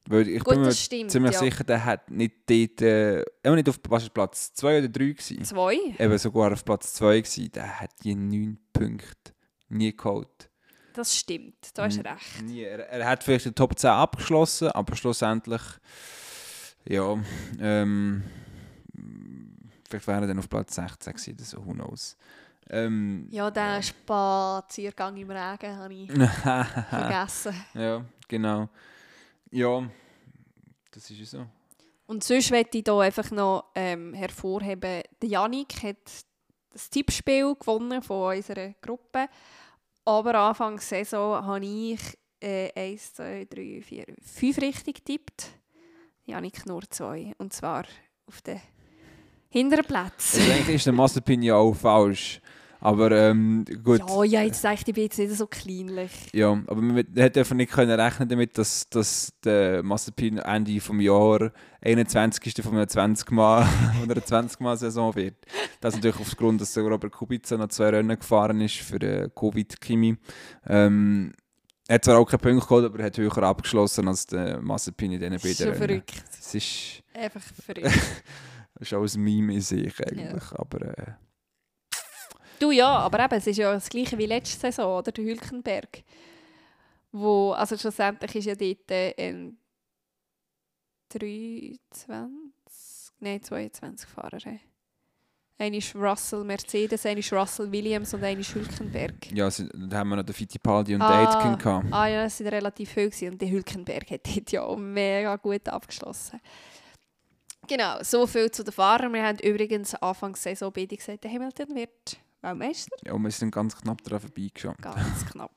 Weil ich Gut, bin mir stimmt. ziemlich ja. sicher, der hat nicht dort, äh, auch nicht auf was Platz 2 oder 3 gewesen. Zwei? Eben sogar auf Platz 2 gewesen, der hat die 9 Punkte nie geholt. Das stimmt, da hast du Mhm. recht. Nie. Er, er hat vielleicht die Top 10 abgeschlossen, aber schlussendlich, ja, ähm, vielleicht wäre er dann auf Platz 16 gewesen, oder so, who knows. Ähm, Ja, den Spaziergang im Regen habe ich vergessen. ja, genau. Ja, das ist ja so. Und sonst möchte ich hier einfach noch ähm, hervorheben, der Janik hat das Tippspiel gewonnen von unserer Gruppe. Aber Anfang Saison habe ich äh, 1, 2, 3, 4, 5 richtig getippt. Janik nur zwei. Und zwar auf den hinteren. Also eigentlich ist der Mazepin ja auch falsch. Aber ähm, gut. Ja, ja, jetzt sage ich, ich bin jetzt nicht so kleinlich. Ja, aber man hätte einfach nicht können rechnen damit, dass, dass der Mazepin Ende vom Jahr 21. von einer 20 Mal von einer 20 Mal Saison wird. Das natürlich aufgrund, dass Robert Kubica noch zwei Rennen gefahren ist für den Covid-Kimi. Ähm, er hat zwar auch keinen Punkt geholt, aber er hat höher abgeschlossen als der Mazepin in diesen Das ist beiden schon verrückt. Das ist, Einfach verrückt. das ist auch ein Meme in sich eigentlich. Aber äh, Du ja, aber eben, es ist ja das gleiche wie letzte Saison, oder? Der Hülkenberg. Wo, also schlussendlich ist ja dort äh, ein 23, nein 22 Fahrer. Äh. Einer ist Russell Mercedes, einer ist Russell Williams und einer ist Hülkenberg. ja, also, da haben wir noch den Fittipaldi und Ah. Aitken gehabt. Ah ja, es sind relativ gewesen. und der Hülkenberg hat dort ja auch mega gut abgeschlossen. Genau, so viel zu den Fahrern. Wir haben übrigens Anfang der Saison beide gesagt, der Hamilton wird Weltmeister. Ja, und wir sind ganz knapp daran vorbeigeschaut. Ganz knapp.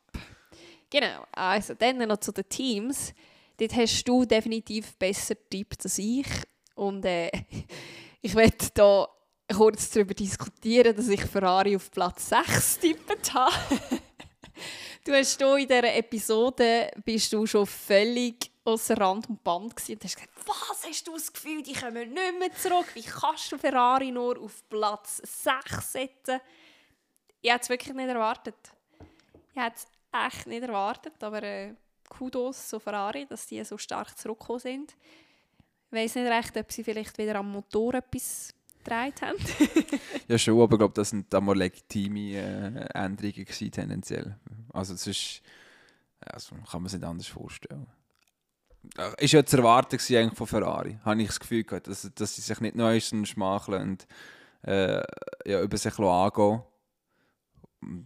Genau, also dann noch zu den Teams. Dort hast du definitiv besser tippt als ich. Und äh, ich werde da kurz darüber diskutieren, dass ich Ferrari auf Platz 6 tippet habe. du hast hier in dieser Episode bist du schon völlig außer Rand und Band gewesen und hast gesagt, was hast du das Gefühl, die kommen nicht mehr zurück? Wie kannst du Ferrari nur auf Platz 6 setzen? Ich hätte es wirklich nicht erwartet. Ich hätte es echt nicht erwartet, aber äh, Kudos zu Ferrari, dass die so stark zurückgekommen sind. Ich weiß nicht recht, ob sie vielleicht wieder am Motor etwas gedreht haben. Ja, schon, aber ich glaube, das sind da mal legitime äh, Änderungen gewesen, tendenziell. Also, das ist. Also, kann man sich nicht anders vorstellen. Ist ja zu erwarten eigentlich von Ferrari. Habe ich das Gefühl gehabt, dass, dass sie sich nicht neu schmacheln und äh, ja, über sich angehen Und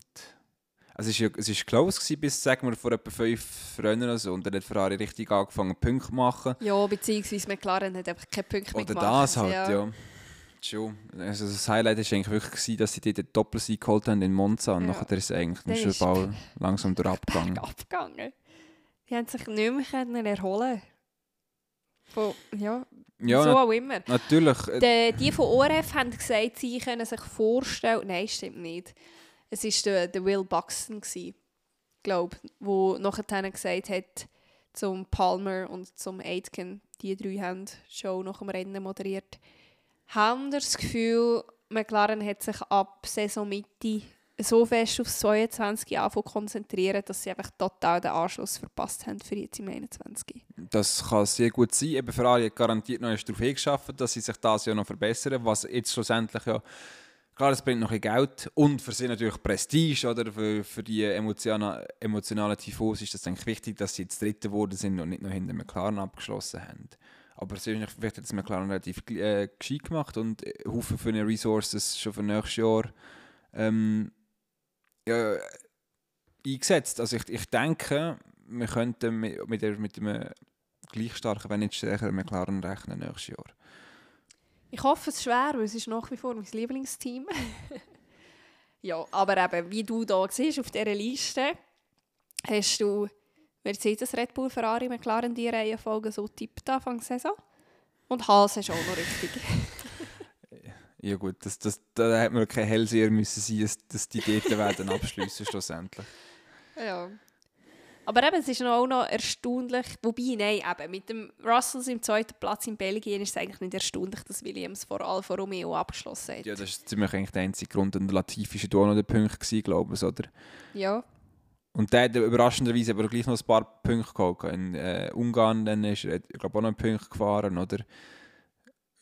Also es war ja, es ist close gewesen, bis, sagen wir, vor etwa fünf Rennen oder so. Und dann hat Ferrari richtig angefangen, Punkte zu machen. Ja, beziehungsweise McLaren hat einfach keine Punkte mehr Oder gemacht. das halt, ja. Schon. Also das Highlight war eigentlich wirklich, gewesen, dass sie dort den Doppelsieg geholt haben in Monza. Und Ja. nachher ist es eigentlich schon bald langsam durch abgegangen. abgegangen. Die haben sich nicht mehr können erholen Von, ja, Ja, so auch immer. natürlich. äh, Die, die von ORF haben gesagt, sie können sich vorstellen... Nein, stimmt nicht. Es war der, der Will Buxton, glaube ich, der nachher gesagt hat, zum Palmer und zum Aitken, die drei haben die Show nach dem Rennen moderiert, haben das Gefühl, McLaren hat sich ab Saisonmitte so fest auf 22 angefangen zu konzentrieren, dass sie einfach total den Anschluss verpasst haben für jetzt im 21. Das kann sehr gut sein. Eben Ferrari hat garantiert noch darauf hingeschafft, dass sie sich das ja noch verbessern, was jetzt schlussendlich ja klar, es bringt noch ein Geld und für sie natürlich Prestige oder für, für die emotionalen, emotionalen Tifos ist das eigentlich wichtig, dass sie jetzt Dritte geworden sind und nicht noch hinter McLaren abgeschlossen haben. Aber persönlich vielleicht hat das McLaren relativ äh, gescheit gemacht und äh, Haufen für eine Resources schon für nächstes Jahr ähm, ja, eingesetzt. Also ich, ich denke, wir könnten mit, mit, mit einem gleich starken, wenn nicht stärkeren McLaren rechnen nächstes Jahr. Ich hoffe, es schwer, weil es ist nach wie vor mein Lieblingsteam. ja, aber eben, wie du da siehst, auf dieser Liste hast du Mercedes, Red Bull, Ferrari, McLaren, die Reihenfolge so tippt Anfang Saison. Und Haas ist auch noch richtig. Ja gut, das, das, da hätte man kein Hellseher müssen sein, dass die dort werden abschliessen schlussendlich. ja. Aber eben, es ist auch noch erstaunlich, wobei, nein, eben, mit dem Russells im zweiten Platz in Belgien ist es eigentlich nicht erstaunlich, dass Williams vor Alfa Romeo abgeschlossen hat. Ja, das ist ziemlich eigentlich der einzige Grund. Und Latifi war da noch der Punkt, gewesen, glaube ich, oder? ja. Und der hat überraschenderweise aber gleich noch ein paar Punkte geholt. In äh, Ungarn dann ist er, ich glaube, auch noch einen Punkt gefahren, oder?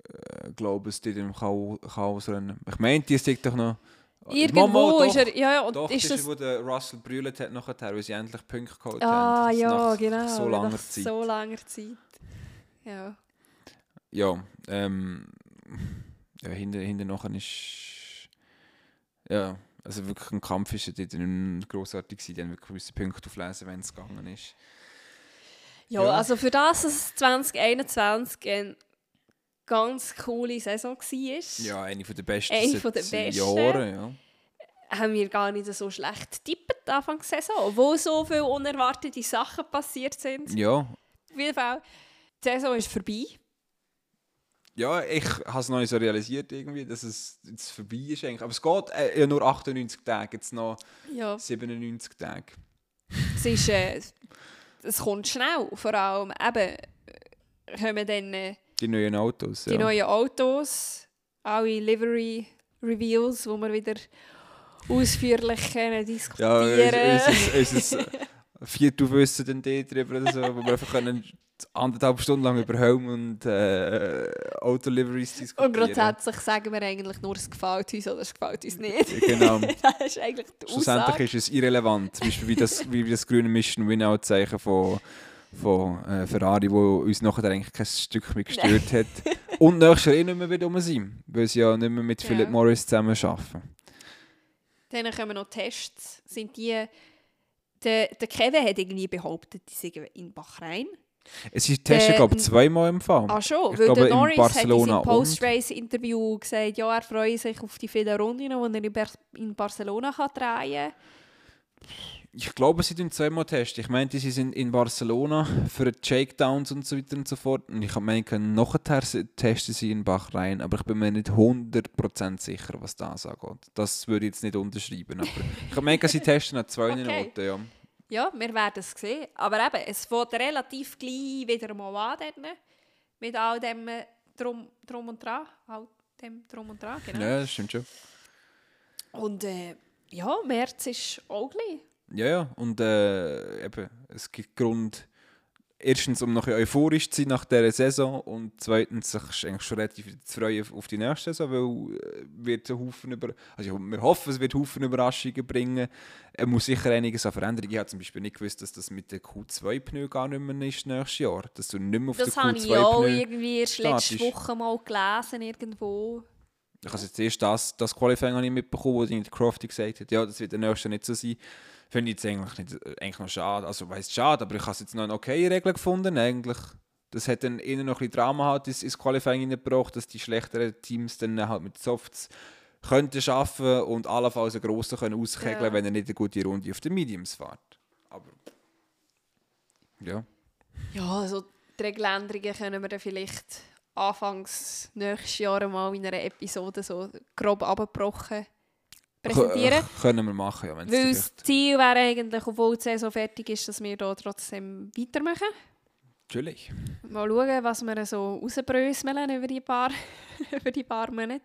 Äh, glaube es, dort im Chao- Chaosrennen. Ich meinte, es liegt doch noch... Irgendwo Mama, ist er, ja, ja, und Doch, ist das ist, wo der Russell brüllt hat nachher, weil sie endlich Punkte geholt Ah, haben. ja, nach genau. so langer Zeit. So langer Zeit. Ja. Ja, ähm, ja hinter, hinter nachher ist... Ja, also wirklich ein Kampf ist ja dort nicht grossartig gewesen. Die haben wirklich gewisse Punkte auflesen, wenn es gegangen ist. ja. Ja. also für das, dass es 2021 eine ganz coole Saison war, Ja, eine von der besten Eine von der besten. Jahren, ja. haben wir gar nicht so schlecht getippt Anfang der Saison, wo so viele unerwartete Sachen passiert sind. Ja, Auf jeden Fall, die Saison ist vorbei. ja ich habe es noch nicht so realisiert, irgendwie, dass es jetzt vorbei ist. Eigentlich. Aber es geht äh, ja nur 98 Tage, jetzt noch Ja. 97 Tage. Es, ist, äh, es kommt schnell, vor allem eben äh, kommen dann... Äh, Die neuen Autos. die ja. neuen Autos, alle Livery Reveals, wo wir wieder ausführlich können Ja, diskutieren es ist es Viertelwissen dann dort drüber oder so, wo wir einfach können anderthalb Stunden lang über Helm und äh, Autoliveries diskutieren. Und grundsätzlich sagen wir eigentlich nur, es gefällt uns oder es gefällt uns nicht. Genau. das ist eigentlich die Schlussendlich Aussage. ist es irrelevant. Zum Beispiel wie das, wie das grüne Mission Win-Out-Zeichen von, von äh, Ferrari, wo uns nachher eigentlich kein Stück mehr gestört hat. Und nächstes Jahr eh nicht mehr wieder rum sein, weil sie ja nicht mehr mit Ja. Philip Morris zusammen arbeiten. Dann kommen noch Tests. Sind die, der, der Kevin hat irgendwie behauptet, die sind in Bahrain. Es ist Tesla, Der- glaube ich, zweimal im Fall. Ah schon, Ich weil glaube, der in Norris Barcelona hat in Post-Race-Interview gesagt, ja, er freut sich auf die vielen Runden, die er in, Bar in Barcelona kann drehen kann. Ich glaube, sie tun zweimal testen. Ich meinte, sie sind in Barcelona für die Shakedowns und so weiter und so fort. Und ich meine, nachher testen sie in Bahrain, aber ich bin mir nicht 100% sicher, was das angeht. Das würde ich jetzt nicht unterschreiben. Aber ich meine, sie testen an zwei Okay. Orten, ja. Ja, wir werden es sehen. Aber eben, es fängt relativ gleich wieder mal an. Dann, mit all dem äh, drum, drum und dran. All dem drum und dran, genau. Ja, das stimmt schon. Und äh, ja, März ist auch gleich. Ja, ja. Und äh, eben, es gibt Grund, erstens, um bisschen euphorisch zu sein nach dieser Saison und zweitens, sich eigentlich schon relativ zu freuen auf die nächste Saison, weil äh, wird Haufen über also wir hoffen, es wird Haufen Überraschungen bringen. Er muss sicher einiges an Veränderungen. Ich habe zum Beispiel nicht gewusst, dass das mit den Q2-Pneu gar nicht mehr ist nächstes Jahr. Dass du nicht mehr auf Das den habe ich auch Q2-Pneu irgendwie erst letzte. Woche mal gelesen irgendwo. Ich habe jetzt erst das, das Qualifying habe ich mitbekommen, wo die Crofty gesagt hat, ja, das wird der nächste nicht so sein. Finde ich jetzt eigentlich, nicht, eigentlich noch schade. Also, weiss schade, aber ich habe jetzt noch eine okay Regel gefunden. Eigentlich, das hat dann eher noch ein bisschen Drama halt ins, ins Qualifying hineingebracht, dass die schlechteren Teams dann halt mit Softs könnten schaffen und allenfalls einen grossen können auskegeln, Ja. wenn er nicht eine gute Runde auf den Mediums fährt. Aber ja. Ja, also die Regeländerungen können wir dann vielleicht anfangs nächstes Jahr mal in einer Episode so grob abgebrochen präsentieren. K- Können wir machen, ja. Wenn Weil es das Ziel wäre eigentlich, obwohl die Saison fertig ist, dass wir da trotzdem weitermachen. Natürlich. Mal schauen, was wir so rausbröseln über die paar, über die paar Monate.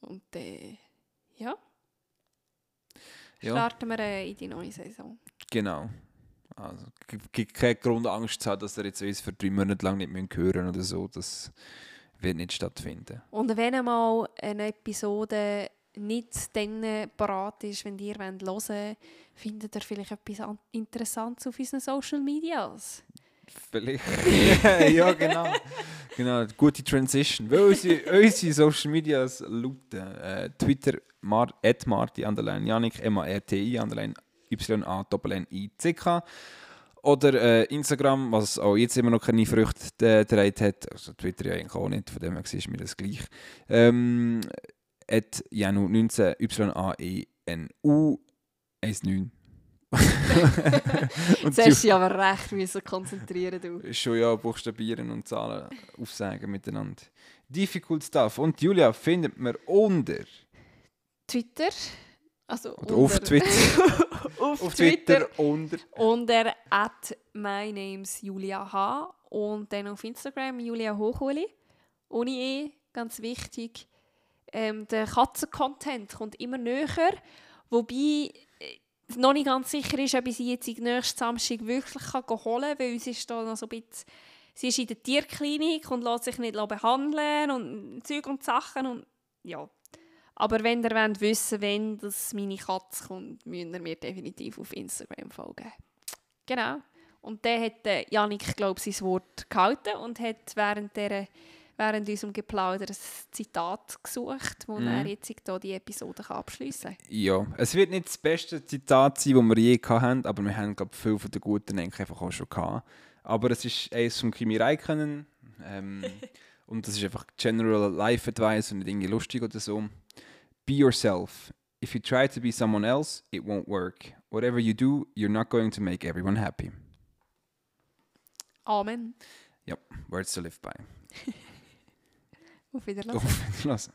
Und äh, ja, Ja, starten wir äh, in die neue Saison. genau. Also, es gibt keinen Grund, Angst zu haben, dass er jetzt uns für drei Monate lang nicht mehr hören oder so. Das wird nicht stattfinden. Und wenn einmal eine Episode nicht dann parat ist, wenn ihr hören wollt, findet ihr vielleicht etwas an- Interessantes auf unseren Social Medias. Vielleicht. ja, genau. genau, gute Transition. Weil unsere, unsere Social Medias lauten äh, Twitter, Mar at Marti, underline Janik, M-A-R-T-I, underline Y-A-N-I-C-K. Oder äh, Instagram, was auch jetzt immer noch keine Früchte äh, getragen hat. Also Twitter ja eigentlich auch nicht, von dem her ist mir das gleich. Ähm, at Janu19, Y-A-E-N-U, 19. Und Jetzt hast du aber recht müssen konzentrieren. Du. schon ja buchstabieren und Zahlen aufsagen miteinander. Difficult Stuff. Und Julia findet man unter. Twitter. Also Oder auf Twitter. auf, Auf Twitter. Twitter unter. Unter at my name's Julia H. Und dann auf Instagram Julia Hochuli. Ohne E, ganz wichtig. Ähm, der Katzen-Content kommt immer näher. Wobei äh, noch nicht ganz sicher ist, ob ich sie jetzt nächsten Samstag wirklich kann holen kann, weil sie ist da noch so ein bisschen, sie ist in der Tierklinik und lässt sich nicht behandeln und Zeug und Sachen und ja. Aber wenn ihr wollt wissen wenn das meine Katze kommt, müsst ihr mir definitiv auf Instagram folgen. Genau. Und dann hat der Janik, glaube ich, sein Wort gehalten und hat während, der, während unserem Geplauder ein Zitat gesucht, wo Mhm. er jetzt hier die Episode kann abschliessen kann. Ja, es wird nicht das beste Zitat sein, das wir je hatten, aber wir haben, glaube ich, viele von den guten einfach auch schon gehabt. Aber es ist eines von Kimi Räikkönen. Ähm, und das ist einfach General Life Advice und nicht irgendwie lustig oder so. Be yourself. If you try to be someone else, it won't work. Whatever you do, you're not going to make everyone happy. Amen. Words to live by. Auf Wiedersehen. Auf Wiedersehen.